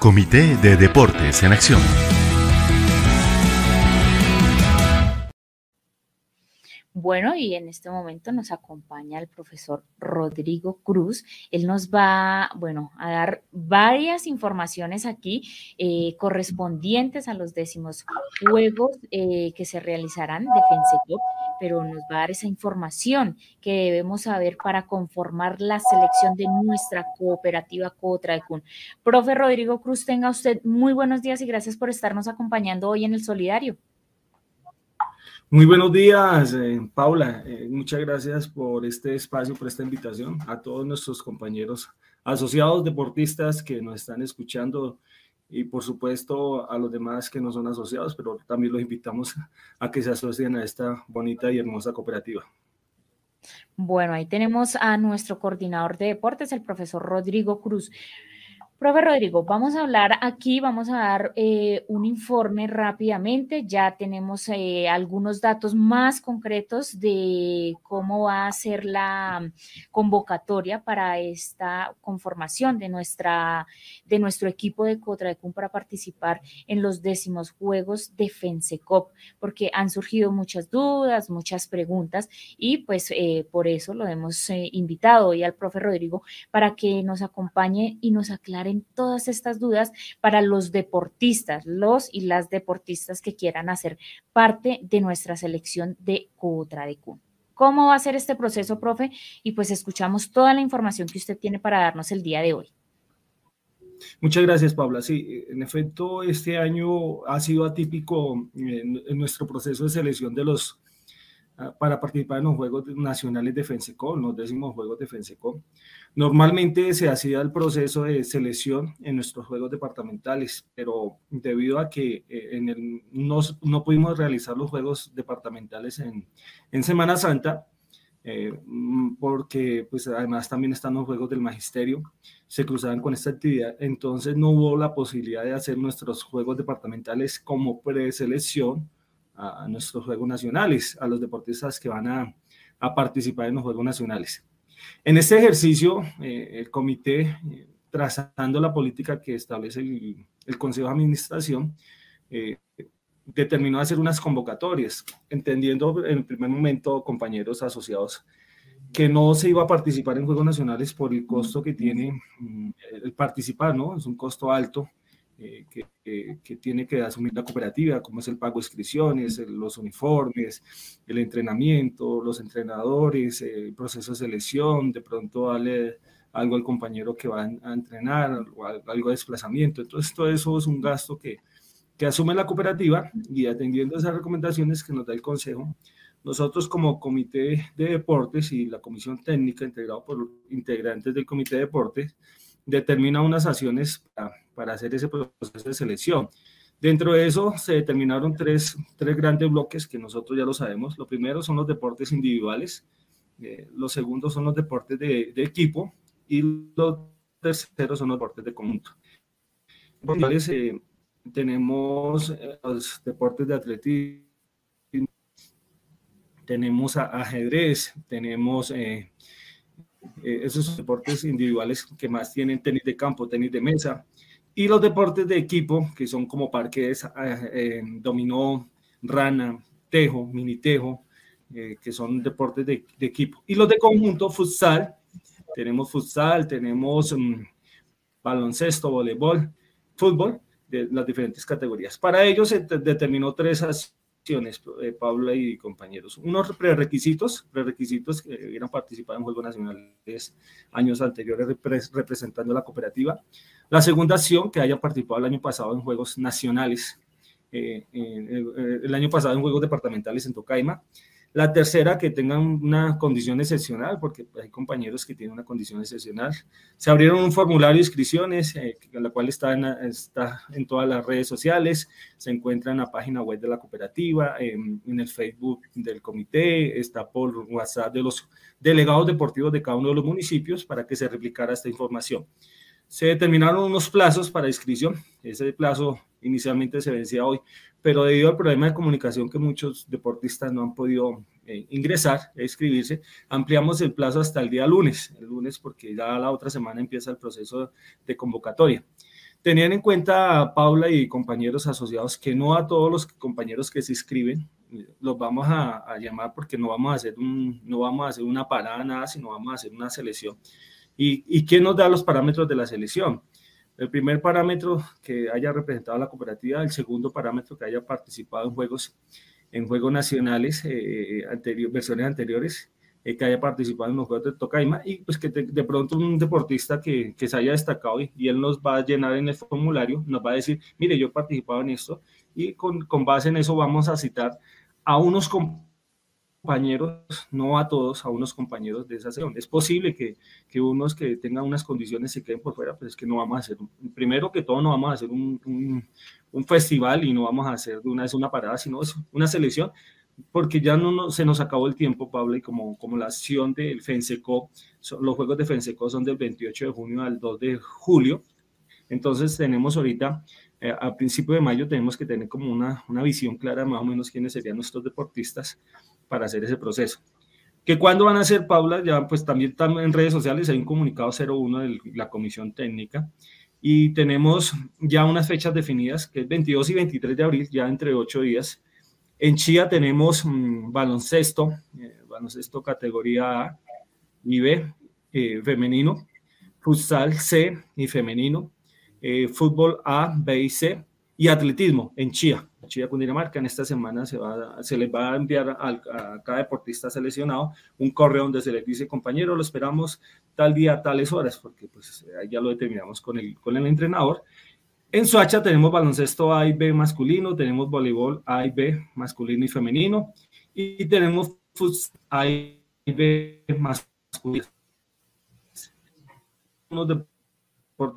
Comité de Deportes en Acción. Bueno, y en este momento nos acompaña el profesor Rodrigo Cruz. Él nos va, bueno, a dar varias informaciones aquí eh, correspondientes a los décimos juegos eh, que se realizarán de FENSECOP, pero nos va a dar esa información que debemos saber para conformar la selección de nuestra cooperativa Cotradecun. Profe Rodrigo Cruz, tenga usted muy buenos días y gracias por estarnos acompañando hoy en el Solidario. Muy buenos días, eh, Paula. Eh, muchas gracias por este espacio, por esta invitación a todos nuestros compañeros asociados deportistas que nos están escuchando y por supuesto a los demás que no son asociados, pero también los invitamos a que se asocien a esta bonita y hermosa cooperativa. Bueno, ahí tenemos a nuestro coordinador de deportes, el profesor Rodrigo Cruz. Profe Rodrigo, vamos a hablar aquí, vamos a dar eh, un informe rápidamente. Ya tenemos eh, algunos datos más concretos de cómo va a ser la convocatoria para esta conformación de, nuestra, de nuestro equipo de Cotradecum para participar en los décimos Juegos de FENSECOP, porque han surgido muchas dudas, muchas preguntas y pues eh, por eso lo hemos invitado hoy al profe Rodrigo para que nos acompañe y nos aclare todas estas dudas para los deportistas, los y las deportistas que quieran hacer parte de nuestra selección de Cutra de ¿Cómo va a ser este proceso, profe? Y pues escuchamos toda la información que usted tiene para darnos el día de hoy. Muchas gracias, Paula. Sí, en efecto, este año ha sido atípico en, nuestro proceso de selección de los para participar en los Juegos Nacionales de FENSECO, los décimos Juegos de FENSECO. Normalmente se hacía el proceso de selección en nuestros juegos departamentales, pero debido a que eh, en el, no, no, pudimos realizar los juegos departamentales en, en Semana Santa, eh, mm, porque pues además también están los juegos del magisterio, se cruzaban con esta actividad, entonces no hubo la posibilidad de hacer nuestros juegos departamentales como preselección a, nuestros juegos nacionales, a los deportistas que van a, a participar en los juegos nacionales. En este ejercicio, eh, el comité, eh, trazando la política que establece el, Consejo de Administración, eh, determinó hacer unas convocatorias, entendiendo en el primer momento, compañeros asociados, que no se iba a participar en Juegos Nacionales por el costo que tiene mm, el participar, ¿no? Es un costo alto que, que, tiene que asumir la cooperativa, como es el pago de inscripciones, los uniformes, el entrenamiento, los entrenadores, el proceso de selección, de pronto darle algo al compañero que va a entrenar, o algo de desplazamiento. Entonces, todo eso es un gasto que, que asume la cooperativa y atendiendo esas recomendaciones que nos da el Consejo, nosotros como Comité de Deportes y la Comisión Técnica integrado por integrantes del Comité de Deportes, determina unas acciones para, para hacer ese proceso de selección. Dentro de eso se determinaron tres, tres, grandes bloques que nosotros ya lo sabemos. Lo primero son los deportes individuales, eh, los segundos son los deportes de, de, equipo y los terceros son los deportes de conjunto. Eh, tenemos eh, los deportes de atletismo, tenemos ajedrez, tenemos eh, eh, esos deportes individuales que más tienen tenis de campo, tenis de mesa, y los deportes de equipo, que son como parques, eh, eh, dominó, rana, tejo, mini tejo, que son deportes de, equipo. Y los de conjunto, futsal, tenemos futsal, tenemos mm, baloncesto, voleibol, fútbol, de las diferentes categorías. Para ello se determinó tres eh, Paula y compañeros. Unos prerequisitos, prerequisitos que hubieran participado en Juegos Nacionales años anteriores representando la cooperativa. La segunda acción, que haya participado el año pasado en Juegos Nacionales, eh, eh, el año pasado en Juegos Departamentales en Tocaima. La tercera, que tengan una condición excepcional, porque hay compañeros que tienen una condición excepcional. Se abrieron un formulario de inscripciones, eh, la cual está en, está en todas las redes sociales, se encuentra en la página web de la cooperativa, en, el Facebook del comité, está por WhatsApp de los delegados deportivos de cada uno de los municipios para que se replicara esta información. Se determinaron unos plazos para inscripción, ese plazo inicialmente se vencía hoy, pero debido al problema de comunicación que muchos deportistas no han podido eh, ingresar, inscribirse, ampliamos el plazo hasta el día lunes, el lunes porque ya la otra semana empieza el proceso de convocatoria. Tenían en cuenta, Paula y compañeros asociados, que no a todos los compañeros que se inscriben los vamos a, llamar porque no vamos a hacer no vamos a hacer una parada, nada, sino vamos a hacer una selección. ¿Y, y quién nos da los parámetros de la selección? El primer parámetro que haya representado la cooperativa, el segundo parámetro que haya participado en juegos, en juegos nacionales, eh, anterior, versiones anteriores, eh, que haya participado en los Juegos de Tocaima y pues que de, pronto un deportista que, que, se haya destacado y, y, él nos va a llenar en el formulario, nos va a decir, mire, yo he participado en esto y con, con base en eso vamos a citar a unos compañeros, no a todos, a unos compañeros de esa sesión. Es posible que, que unos que tengan unas condiciones se queden por fuera, pero es que no vamos a hacer, primero que todo no vamos a hacer un, un, un festival y no vamos a hacer de una vez una parada, sino es una selección porque ya no, se nos acabó el tiempo, Pablo, y como, como la acción del FENSECO, los juegos de FENSECO son del 28 de junio al 2 de julio, entonces tenemos ahorita, eh, a principio de mayo, tenemos que tener como una, una visión clara más o menos quiénes serían nuestros deportistas para hacer ese proceso. ¿Que cuándo van a ser, Paula? Ya pues también en redes sociales hay un comunicado 01 de la comisión técnica y tenemos ya unas fechas definidas, que es 22 y 23 de abril, ya entre ocho días, en Chía tenemos mm, baloncesto, eh, baloncesto categoría A y B, eh, femenino, futsal C y femenino, eh, fútbol A, B y C, y atletismo en Chía, Chía, Cundinamarca. En esta semana se, va, se les va a enviar a, cada deportista seleccionado un correo donde se les dice, compañero, lo esperamos tal día, tales horas, porque pues ya lo determinamos con el, con el entrenador en Soacha tenemos baloncesto A y B masculino, tenemos voleibol A y B masculino y femenino, y tenemos futsal A y B masculino. Por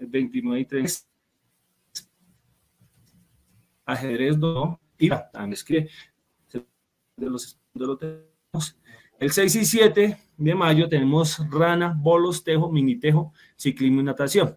29 y 30. Ajedrez no, y también es que de los, de los tenemos. El 6 y 7 de mayo tenemos rana, bolos, tejo, mini tejo, ciclismo y natación.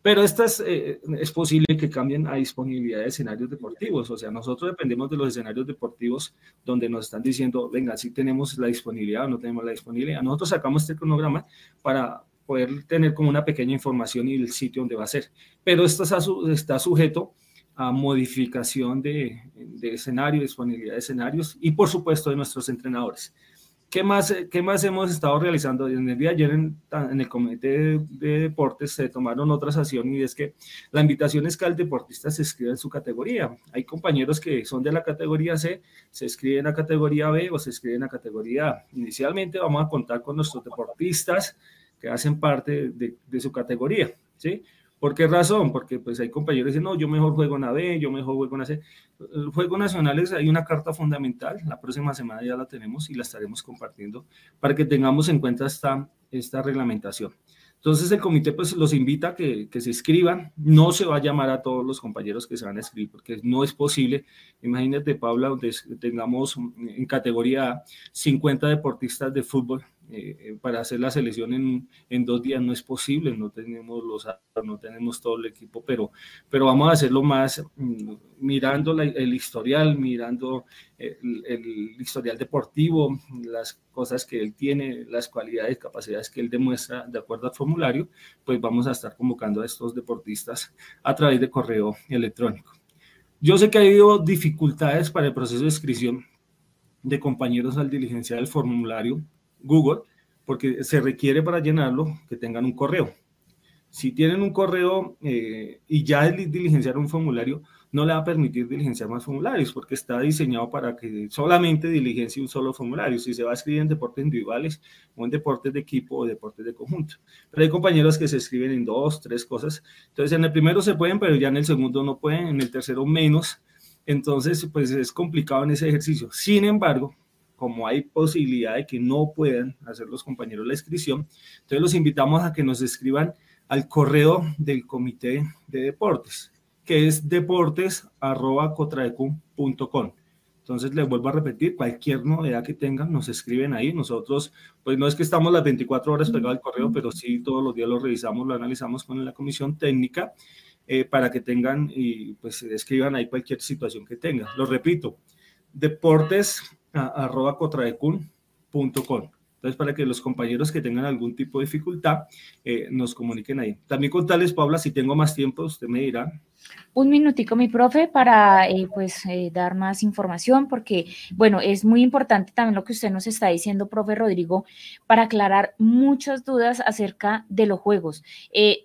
Pero estas eh, es posible que cambien a disponibilidad de escenarios deportivos. O sea, nosotros dependemos de los escenarios deportivos donde nos están diciendo, venga, si tenemos la disponibilidad o no tenemos la disponibilidad. Nosotros sacamos este cronograma para poder tener como una pequeña información y el sitio donde va a ser. Pero esto está sujeto a modificación de, de escenario, disponibilidad de escenarios y por supuesto de nuestros entrenadores. ¿Qué más, ¿Qué más hemos estado realizando? En el día de ayer en, el Comité de, Deportes se tomaron otras acciones y es que la invitación es que el deportista se escriba en su categoría. Hay compañeros que son de la categoría C, se escriben a categoría B o se escriben a categoría A. Inicialmente vamos a contar con nuestros deportistas que hacen parte de, de su categoría, ¿sí? ¿Por qué razón? Porque pues hay compañeros que dicen, no, yo mejor juego en A, B, yo mejor juego en C. El juego nacionales hay una carta fundamental, la próxima semana ya la tenemos y la estaremos compartiendo para que tengamos en cuenta esta, esta reglamentación. Entonces el comité pues los invita a que, que, se inscriban, no se va a llamar a todos los compañeros que se van a escribir porque no es posible. Imagínate, Paula, donde tengamos en categoría A 50 deportistas de fútbol eh, para hacer la selección en, dos días no es posible, no tenemos los no tenemos todo el equipo, pero, pero vamos a hacerlo más mm, mirando el historial, mirando el, el, historial deportivo, las cosas que él tiene, las cualidades, capacidades que él demuestra de acuerdo al formulario, pues vamos a estar convocando a estos deportistas a través de correo electrónico. Yo sé que ha habido dificultades para el proceso de inscripción de compañeros al diligenciar el formulario Google, porque se requiere para llenarlo que tengan un correo. Si tienen un correo eh, y ya diligenciar un formulario, no le va a permitir diligenciar más formularios porque está diseñado para que solamente diligencie un solo formulario. Si se va a escribir en deportes individuales o en deportes de equipo o deportes de conjunto. Pero hay compañeros que se escriben en dos, tres cosas. Entonces, en el primero se pueden, pero ya en el segundo no pueden, en el tercero menos. Entonces, pues es complicado en ese ejercicio. Sin embargo, como hay posibilidad de que no puedan hacer los compañeros la inscripción, entonces los invitamos a que nos escriban al correo del comité de deportes, que es deportes.cotraecum.com. Entonces les vuelvo a repetir, cualquier novedad que tengan, nos escriben ahí. Nosotros, pues no es que estamos las 24 horas pegados al correo, pero sí todos los días lo revisamos, lo analizamos con la comisión técnica eh, para que tengan y pues escriban ahí cualquier situación que tengan. Lo repito, deportes arroba contraecun.com. Entonces para que los compañeros que tengan algún tipo de dificultad eh, nos comuniquen ahí. También contarles, Paula, si tengo más tiempo, usted me dirá. Un minutico, mi profe, para eh, pues eh, dar más información, porque, bueno, es muy importante también lo que usted nos está diciendo, profe Rodrigo, para aclarar muchas dudas acerca de los juegos.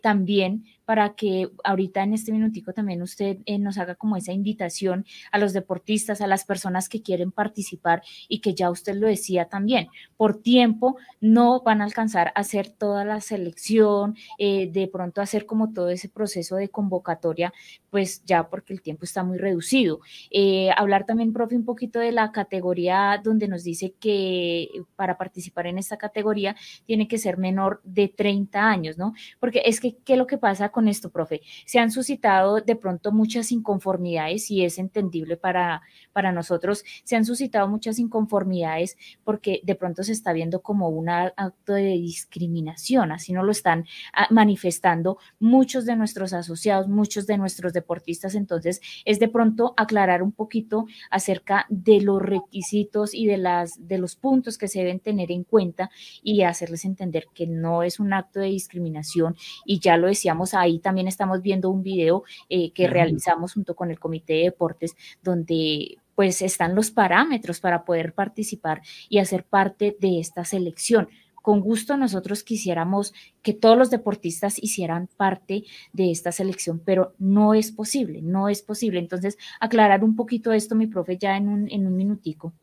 también para que ahorita en este minutico también usted eh, nos haga como esa invitación a los deportistas, a las personas que quieren participar y que ya usted lo decía también, por tiempo no van a alcanzar a hacer toda la selección, eh, de pronto hacer como todo ese proceso de convocatoria, pues ya porque el tiempo está muy reducido. Eh, hablar también, profe, un poquito de la categoría donde nos dice que para participar en esta categoría tiene que ser menor de 30 años, ¿no? Porque es que, ¿qué es lo que pasa con esto, profe? Se han suscitado de pronto muchas inconformidades y es entendible para, para nosotros. Se han suscitado muchas inconformidades porque de pronto se está viendo como un acto de discriminación, así no lo están ah, manifestando muchos de nuestros asociados, muchos de nuestros deportistas. Entonces, es de pronto aclarar un poquito acerca de los requisitos y de, las, de los puntos que se deben tener en cuenta y hacerles entender que no es un acto de discriminación y ya lo decíamos ahí también estamos viendo un video eh, que realizamos junto con el Comité de Deportes, donde pues están los parámetros para poder participar y hacer parte de esta selección. Con gusto nosotros quisiéramos que todos los deportistas hicieran parte de esta selección, pero no es posible, no es posible. Entonces, aclarar un poquito esto, mi profe, ya en un, en un minutico.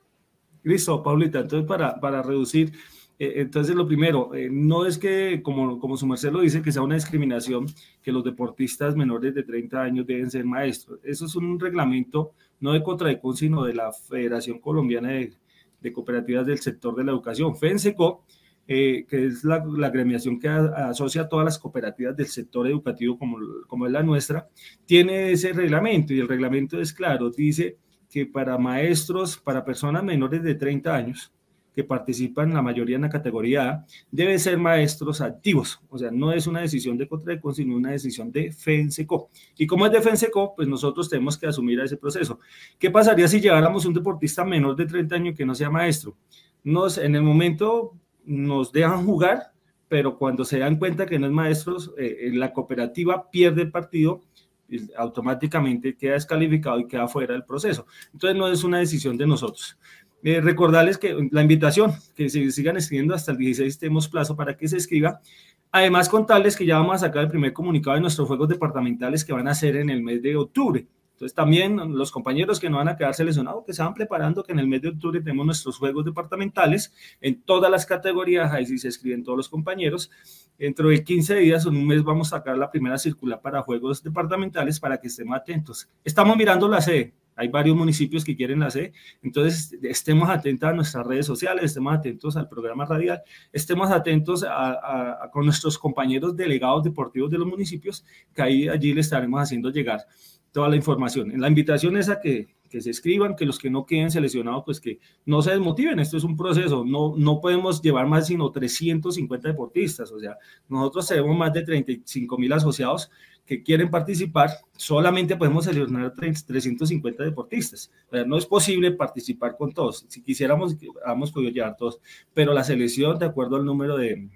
Listo, Paulita. Entonces, para, para reducir eh, entonces, lo primero, eh, no es que, como, como su merced lo dice, que sea una discriminación que los deportistas menores de 30 años deben ser maestros. Eso es un reglamento no de Contradecon, sino de la Federación Colombiana de, Cooperativas del Sector de la Educación, FENSECO, eh, que es la, la gremiación que asocia a todas las cooperativas del sector educativo como, como es la nuestra, tiene ese reglamento y el reglamento es claro, dice que para maestros, para personas menores de 30 años, que participan, la mayoría en la categoría A, deben ser maestros activos. O sea, no es una decisión de Contradecon, sino una decisión de FENSECO. Y como es de FENSECO, pues nosotros tenemos que asumir ese proceso. ¿Qué pasaría si lleváramos un deportista menor de 30 años que no sea maestro? Nos, en el momento nos dejan jugar, pero cuando se dan cuenta que no es maestro, eh, la cooperativa pierde el partido automáticamente queda descalificado y queda fuera del proceso. Entonces no es una decisión de nosotros. Eh, recordarles que la invitación, que se sigan escribiendo hasta el 16 tenemos plazo para que se escriba. Además, contarles que ya vamos a sacar el primer comunicado de nuestros juegos departamentales que van a ser en el mes de octubre. Entonces, también los compañeros que no van a quedar seleccionados, que se van preparando, que en el mes de octubre tenemos nuestros juegos departamentales en todas las categorías, ahí sí se escriben todos los compañeros. Dentro de 15 días o un mes vamos a sacar la primera circular para juegos departamentales para que estén atentos. Estamos mirando la sede, hay varios municipios que quieren la C, entonces estemos atentos a nuestras redes sociales, estemos atentos al programa radial, estemos atentos a, con nuestros compañeros delegados deportivos de los municipios, que ahí allí le estaremos haciendo llegar toda la información. La invitación es a que, que se escriban, que los que no queden seleccionados, pues que no se desmotiven, esto es un proceso, no, no podemos llevar más sino 350 deportistas, o sea, nosotros tenemos más de 35 mil asociados que quieren participar, solamente podemos seleccionar 350 deportistas. no es posible participar con todos. Si quisiéramos, hemos podido llevar todos, pero la selección, de acuerdo al número de,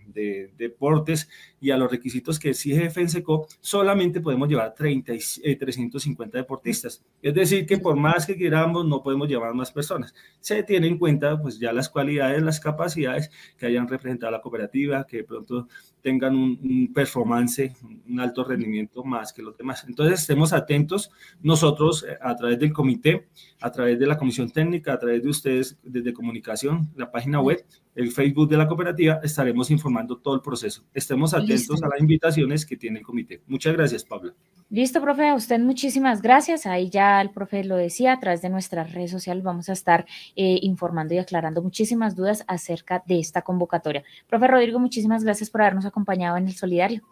deportes y a los requisitos que exige FENSECO, solamente podemos llevar 30, 350 eh, deportistas. Es decir, que por más que queramos, no podemos llevar más personas. Se tiene en cuenta pues ya las cualidades, las capacidades que hayan representado la cooperativa, que de pronto tengan un, un performance, un alto rendimiento más que los demás. Entonces, estemos atentos nosotros eh, a través del comité, a través de la comisión técnica, a través de ustedes desde comunicación, la página web, el Facebook de la cooperativa, estaremos informando todo el proceso. Estemos atentos a las invitaciones que tiene el comité. Muchas gracias, Pablo. Listo, profe, a usted muchísimas gracias. Ahí ya el profe lo decía, a través de nuestras redes sociales vamos a estar eh, informando y aclarando muchísimas dudas acerca de esta convocatoria. Profe Rodrigo, muchísimas gracias por habernos acompañado en el Solidario.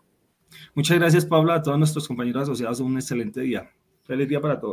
Muchas gracias, Pablo, a todos nuestros compañeros asociados. Un excelente día. Feliz día para todos.